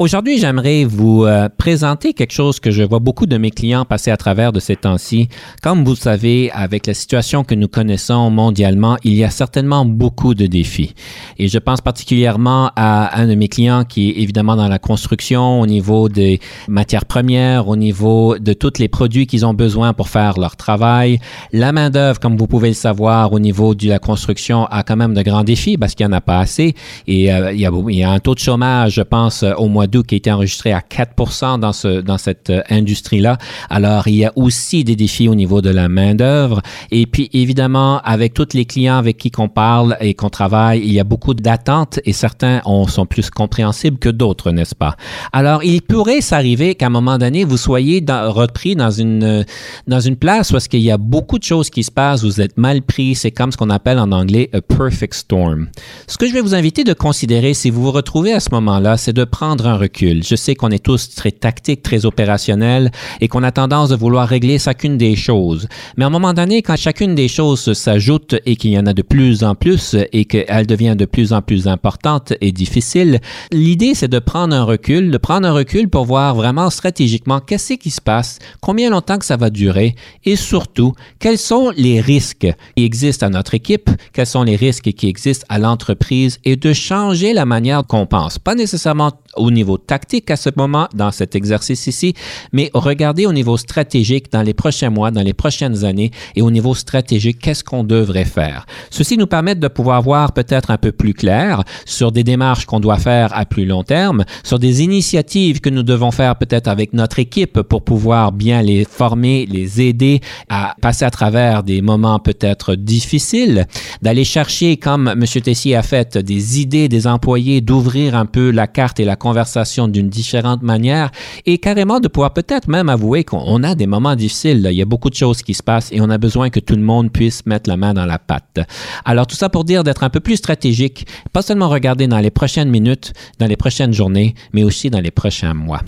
Aujourd'hui, j'aimerais vous euh, présenter quelque chose que je vois beaucoup de mes clients passer à travers de ces temps-ci. Comme vous le savez, avec la situation que nous connaissons mondialement, il y a certainement beaucoup de défis. Et je pense particulièrement à un de mes clients qui est évidemment dans la construction, au niveau des matières premières, au niveau de tous les produits qu'ils ont besoin pour faire leur travail. La main-d'œuvre, comme vous pouvez le savoir, au niveau de la construction, a quand même de grands défis parce qu'il n'y en a pas assez. Et euh, il, y a, il, y a, un taux de chômage, je pense, au mois qui a été enregistré à 4 dans, ce, dans cette euh, industrie-là. Alors, il y a aussi des défis au niveau de la main-d'œuvre. Et puis, évidemment, avec tous les clients avec qui qu'on parle et qu'on travaille, il y a beaucoup d'attentes et certains ont, sont plus compréhensibles que d'autres, n'est-ce pas? Alors, il pourrait s'arriver qu'à un moment donné, vous soyez repris dans une, dans une place est-ce qu'il y a beaucoup de choses qui se passent, vous êtes mal pris, c'est comme ce qu'on appelle en anglais a perfect storm. Ce que je vais vous inviter de considérer si vous vous retrouvez à ce moment-là, c'est de prendre un Je sais qu'on est tous très tactiques, très opérationnels et qu'on a tendance de vouloir régler chacune des choses. Mais à un moment donné, quand chacune des choses s'ajoute et qu'il y en a de plus en plus et qu'elle devient de plus en plus importante et difficile, l'idée c'est de prendre un recul, de prendre un recul pour voir vraiment stratégiquement qu'est-ce qui se passe, combien longtemps que ça va durer et surtout quels sont les risques qui existent à notre équipe, quels sont les risques qui existent à l'entreprise et de changer la manière qu'on pense. Pas nécessairement au niveau tactique à ce moment, dans cet exercice ici, mais regarder au niveau stratégique dans les prochains mois, dans les prochaines années et au niveau stratégique, qu'est-ce qu'on devrait faire? Ceci nous permet de pouvoir voir peut-être un peu plus clair sur des démarches qu'on doit faire à plus long terme, sur des initiatives que nous devons faire peut-être avec notre équipe pour pouvoir bien les former, les aider à passer à travers des moments peut-être difficiles, d'aller chercher, comme M. Tessier a fait, des idées des employés, d'ouvrir un peu la carte et la conversation d'une différente manière et carrément de pouvoir peut-être même avouer qu'on a des moments difficiles. Il y a beaucoup de choses qui se passent et on a besoin que tout le monde puisse mettre la main dans la pâte. Alors tout ça pour dire d'être un peu plus stratégique, pas seulement regarder dans les prochaines minutes, dans les prochaines journées, mais aussi dans les prochains mois.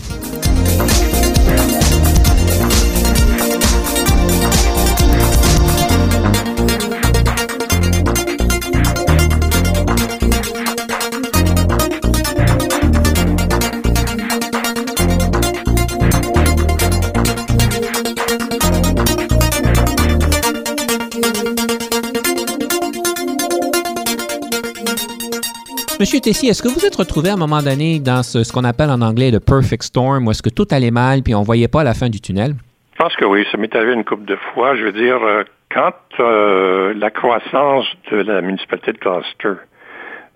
Est-ce que vous êtes retrouvé à un moment donné dans ce, qu'on appelle en anglais le perfect storm, où est-ce que tout allait mal puis on voyait pas la fin du tunnel? Je pense que oui, ça m'est arrivé une couple de fois. Je veux dire, euh, quand euh, la croissance de la municipalité de Gloucester,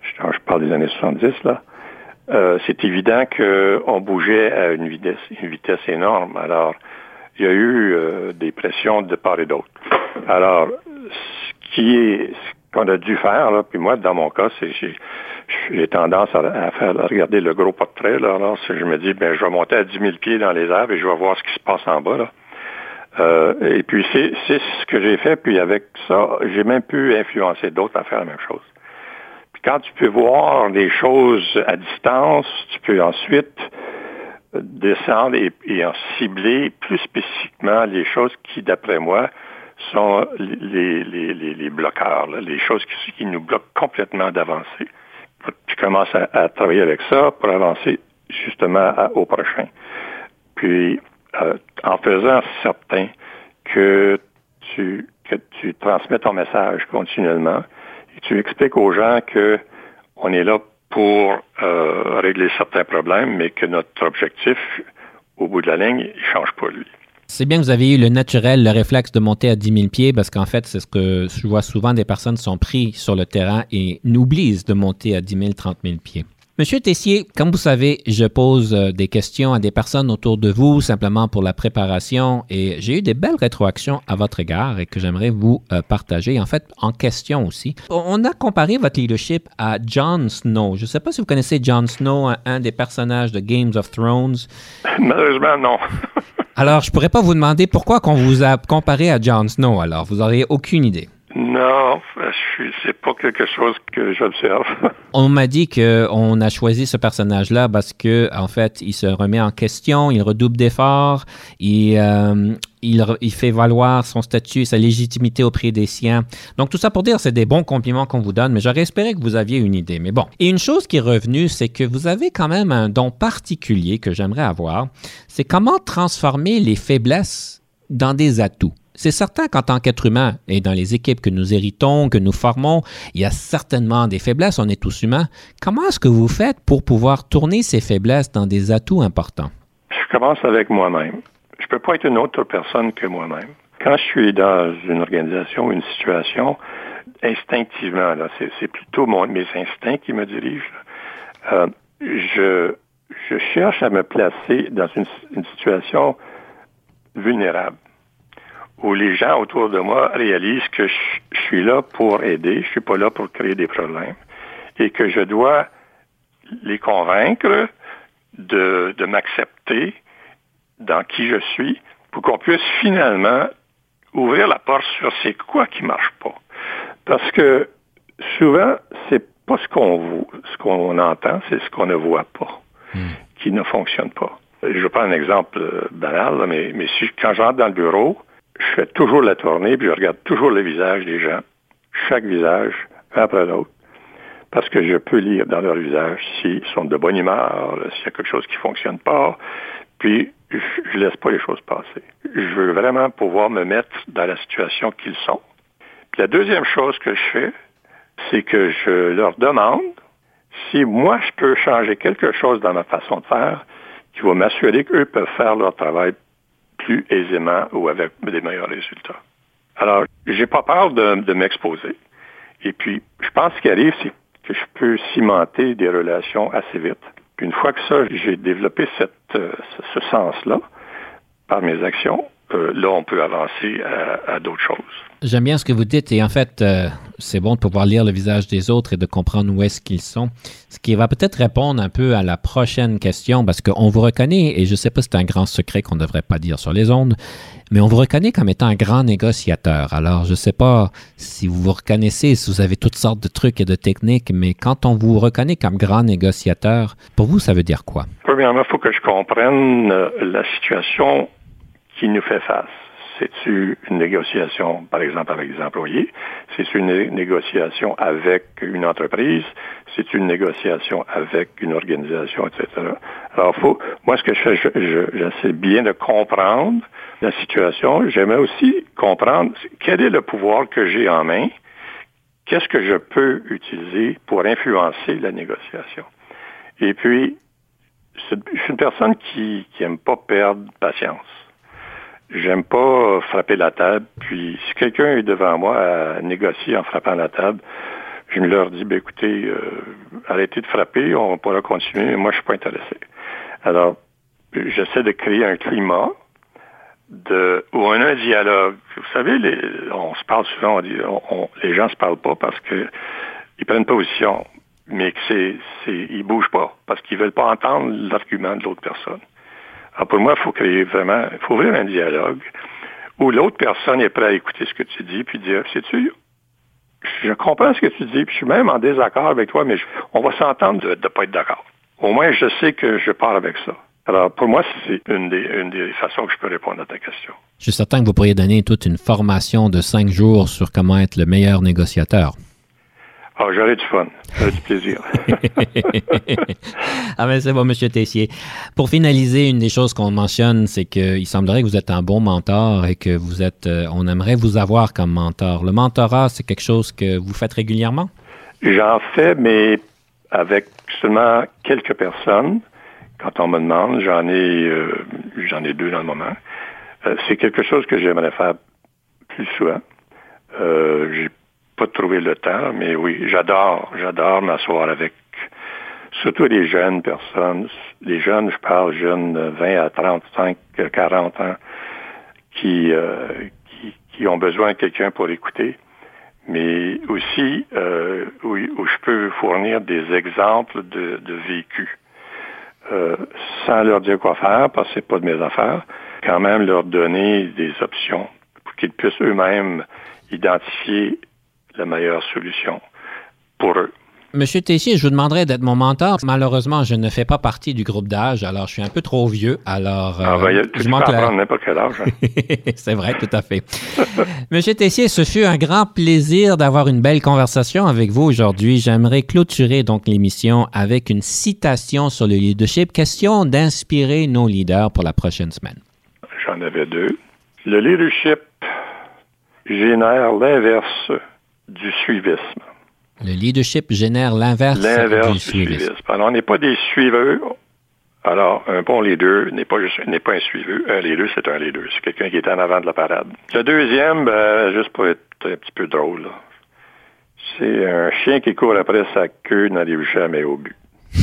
je, parle des années 70, là, euh, c'est évident qu'on bougeait à une vitesse, énorme. Alors, il y a eu des pressions de part et d'autre. Alors, ce qui est, qu'on a dû faire, là, puis moi, dans mon cas, c'est j'ai tendance à, faire regarder le gros portrait. Là, alors, je me dis, ben, je vais monter à 10 000 pieds dans les airs et je vais voir ce qui se passe en bas. Là. Euh, et puis, c'est ce que j'ai fait. Puis, avec ça, j'ai même pu influencer d'autres à faire la même chose. Puis, quand tu peux voir des choses à distance, tu peux ensuite descendre et, en cibler plus spécifiquement les choses qui, d'après moi, sont les, les, les, bloqueurs, les choses qui, qui nous bloquent complètement d'avancer tu commences à, travailler avec ça pour avancer justement au prochain. Puis, euh, en faisant certain que tu, que tu transmets ton message continuellement et tu expliques aux gens que on est là pour euh, régler certains problèmes, mais que notre objectif, au bout de la ligne, il ne change pas, lui. C'est bien que vous avez eu le naturel, le réflexe de monter à 10 000 pieds, parce qu'en fait, c'est ce que je vois souvent, des personnes sont pris sur le terrain et n'oublient de monter à 10 000, 30 000 pieds. Monsieur Tessier, comme vous savez, je pose euh, des questions à des personnes autour de vous simplement pour la préparation et j'ai eu des belles rétroactions à votre égard et que j'aimerais vous euh, partager, en fait, en question aussi. On a comparé votre leadership à Jon Snow. Je ne sais pas si vous connaissez Jon Snow, un des personnages de Games of Thrones. Malheureusement, non. Alors, je pourrais pas vous demander pourquoi qu'on vous a comparé à Jon Snow, alors. Vous n'auriez aucune idée. Non, c'est pas quelque chose que j'observe. On m'a dit qu'on a choisi ce personnage-là parce que, en fait, il se remet en question, il redouble d'efforts, il, euh, il, fait valoir son statut, sa légitimité auprès des siens. Donc, tout ça pour dire, c'est des bons compliments qu'on vous donne, mais j'aurais espéré que vous aviez une idée. Mais bon. Et une chose qui est revenue, c'est que vous avez quand même un don particulier que j'aimerais avoir. C'est comment transformer les faiblesses dans des atouts. C'est certain qu'en tant qu'être humain et dans les équipes que nous héritons, que nous formons, il y a certainement des faiblesses, on est tous humains. Comment est-ce que vous faites pour pouvoir tourner ces faiblesses dans des atouts importants? Je commence avec moi-même. Je ne peux pas être une autre personne que moi-même. Quand je suis dans une organisation, une situation, instinctivement, c'est, plutôt mes instincts qui me dirigent. Euh, je, cherche à me placer dans une situation vulnérable où les gens autour de moi réalisent que je, suis là pour aider, je suis pas là pour créer des problèmes, et que je dois les convaincre de, de m'accepter dans qui je suis pour qu'on puisse finalement ouvrir la porte sur c'est quoi qui marche pas. Parce que souvent, c'est pas ce qu'on ce qu'on entend, c'est ce qu'on ne voit pas hmm. qui ne fonctionne pas. Je prends un exemple euh, banal, mais, mais si, quand j'entre dans le bureau, je fais toujours la tournée, puis je regarde toujours le visage des gens, chaque visage, après l'autre, parce que je peux lire dans leur visage s'ils sont de bonne humeur, s'il y a quelque chose qui ne fonctionne pas, puis je ne laisse pas les choses passer. Je veux vraiment pouvoir me mettre dans la situation qu'ils sont. Puis la deuxième chose que je fais, c'est que je leur demande si moi je peux changer quelque chose dans ma façon de faire qui va m'assurer qu'eux peuvent faire leur travail plus aisément ou avec des meilleurs résultats. Alors, j'ai pas peur de, m'exposer. Et puis, je pense ce qui arrive, c'est que je peux cimenter des relations assez vite. Une fois que ça, j'ai développé euh, ce sens-là par mes actions, euh, là, on peut avancer à, d'autres choses. J'aime bien ce que vous dites et en fait, euh, c'est bon de pouvoir lire le visage des autres et de comprendre où est-ce qu'ils sont. Ce qui va peut-être répondre un peu à la prochaine question parce qu'on vous reconnaît, et je ne sais pas si c'est un grand secret qu'on ne devrait pas dire sur les ondes, mais on vous reconnaît comme étant un grand négociateur. Alors, je ne sais pas si vous vous reconnaissez, si vous avez toutes sortes de trucs et de techniques, mais quand on vous reconnaît comme grand négociateur, pour vous, ça veut dire quoi? Premièrement, il faut que je comprenne euh, la situation qui nous fait face. C'est-tu une négociation, par exemple, avec des employés? C'est une négociation avec une entreprise? C'est une négociation avec une organisation, etc. Alors, faut, moi, ce que je fais, j'essaie bien de comprendre la situation. J'aimerais aussi comprendre quel est le pouvoir que j'ai en main. Qu'est-ce que je peux utiliser pour influencer la négociation? Et puis, je suis une personne qui n'aime pas perdre patience. J'aime pas frapper la table. Puis si quelqu'un est devant moi à négocier en frappant la table, je me leur dis, ben, écoutez, euh, arrêtez de frapper, on pourra continuer, moi je suis pas intéressé. Alors, j'essaie de créer un climat de où on a un dialogue. Vous savez, les, on se parle souvent, on dit, on, les gens se parlent pas parce que ils prennent position, mais que c'est, c'est, ils bougent pas parce qu'ils veulent pas entendre l'argument de l'autre personne. Alors pour moi, il faut créer vraiment, il faut ouvrir un dialogue où l'autre personne est prête à écouter ce que tu dis, puis dire, sais-tu, je comprends ce que tu dis, puis je suis même en désaccord avec toi, mais on va s'entendre de ne pas être d'accord. Au moins, je sais que je pars avec ça. Alors, pour moi, c'est une des, une des façons que je peux répondre à ta question. Je suis certain que vous pourriez donner toute une formation de cinq jours sur comment être le meilleur négociateur. Ah, j'aurais du fun. J'aurais du plaisir. ah, ben c'est bon, M. Tessier. Pour finaliser, une des choses qu'on mentionne, c'est qu'il semblerait que vous êtes un bon mentor et que vous êtes, euh, on aimerait vous avoir comme mentor. Le mentorat, c'est quelque chose que vous faites régulièrement? J'en fais, mais avec seulement quelques personnes. Quand on me demande, j'en ai, euh, j'en ai deux dans le moment. Euh, c'est quelque chose que j'aimerais faire plus souvent. j'ai pas trouver le temps, mais oui, j'adore, j'adore m'asseoir avec surtout les jeunes personnes, les jeunes, je parle jeunes de 20 à 35, 40 ans, qui, euh, qui, qui, ont besoin de quelqu'un pour écouter, mais aussi euh, où, où, je peux fournir des exemples de, de vécu. Euh, sans leur dire quoi faire, parce que c'est pas de mes affaires, quand même leur donner des options pour qu'ils puissent eux-mêmes identifier la meilleure solution pour eux. Monsieur Tessier, je vous demanderais d'être mon mentor. Malheureusement, je ne fais pas partie du groupe d'âge, alors je suis un peu trop vieux. Alors, ah, ben, tu je peux n'importe quel âge. hein. C'est vrai, tout à fait. Monsieur Tessier, ce fut un grand plaisir d'avoir une belle conversation avec vous aujourd'hui. J'aimerais clôturer donc l'émission avec une citation sur le leadership, question d'inspirer nos leaders pour la prochaine semaine. J'en avais deux. Le leadership génère l'inverse du suivisme. Le leadership génère l'inverse L'inverse du du suivisme. suivisme. Alors, on n'est pas des suiveurs. Alors, un bon leader n'est pas juste n'est pas un suiveur. Un leader, c'est un leader. C'est quelqu'un qui est en avant de la parade. Le deuxième, ben, juste pour être un petit peu drôle, là, c'est un chien qui court après sa queue n'arrive jamais au but.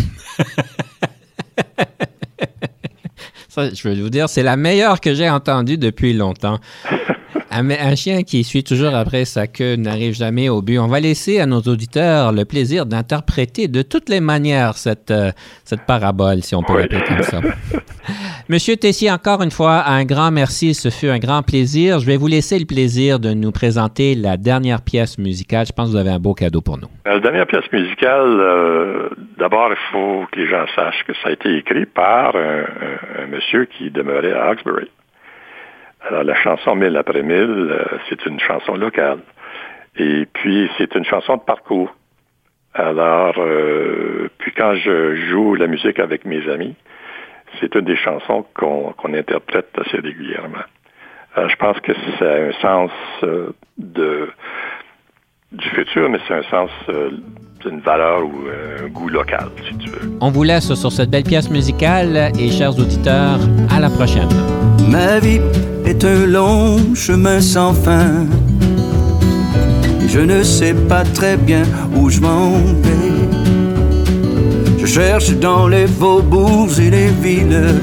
Ça, je veux vous dire, c'est la meilleure que j'ai entendue depuis longtemps. Un, un chien qui suit toujours après sa queue n'arrive jamais au but. On va laisser à nos auditeurs le plaisir d'interpréter de toutes les manières cette, euh, cette parabole, si on peut Oui. l'appeler comme ça. Monsieur Tessier, encore une fois, un grand merci. Ce fut un grand plaisir. Je vais vous laisser le plaisir de nous présenter la dernière pièce musicale. Je pense que vous avez un beau cadeau pour nous. La dernière pièce musicale, euh, d'abord, il faut que les gens sachent que ça a été écrit par un, un- un monsieur qui demeurait à Hawkesbury. Alors, la chanson Mille après mille, euh, c'est une chanson locale. Et puis, c'est une chanson de parcours. Alors, euh, puis quand je joue la musique avec mes amis, c'est une des chansons qu'on qu'on interprète assez régulièrement. Alors, je pense que ça a un sens euh, de du futur, mais c'est un sens euh, d'une valeur ou euh, un goût local, si tu veux. On vous laisse sur cette belle pièce musicale et, chers auditeurs, à la prochaine. Ma vie est un long chemin sans fin. Je ne sais pas très bien où je m'en vais. Je cherche dans les faubourgs et les villes.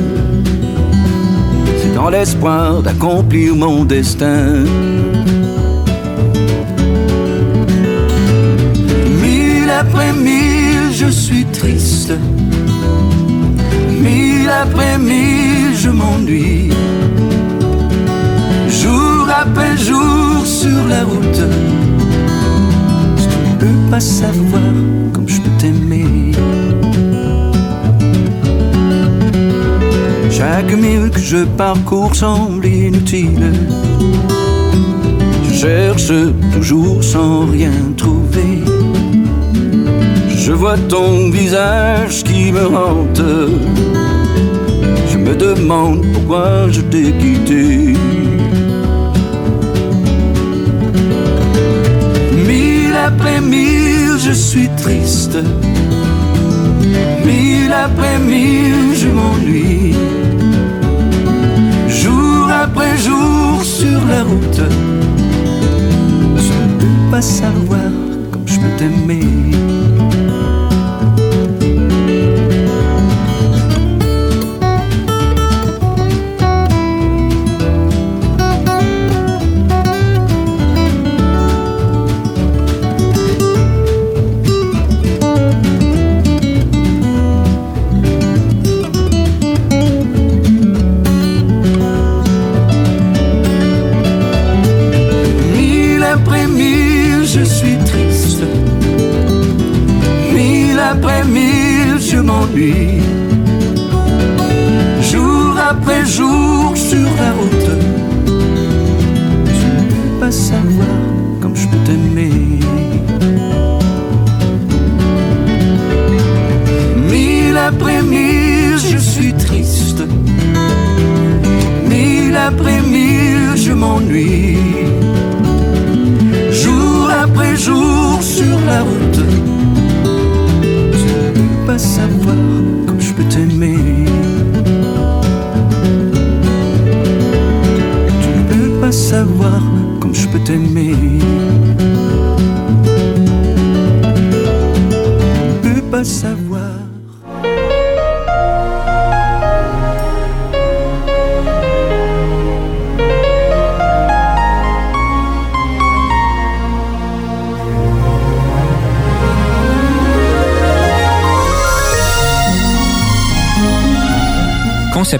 C'est dans l'espoir d'accomplir mon destin. Après mille, je suis triste. Mille après mille, je m'ennuie. Jour après jour sur la route. Je ne peux pas savoir comme je peux t'aimer. Chaque mille que je parcours semble inutile. Je cherche toujours sans rien trouver. Je vois ton visage qui me hante. Je me demande pourquoi je t'ai quitté. Mille après mille, je suis triste. Mille après mille, je m'ennuie. Jour après jour sur la route. Je ne peux pas savoir comme je peux t'aimer. Après mille, je m'ennuie. Jour après jour sur la route. Je ne peux pas savoir comme je peux t'aimer. Mille après mille, je suis triste. Mille après mille, je m'ennuie. Jour après jour sur la route. Je ne peux pas savoir comme je peux t'aimer. Tu ne peux pas savoir comme je peux t'aimer.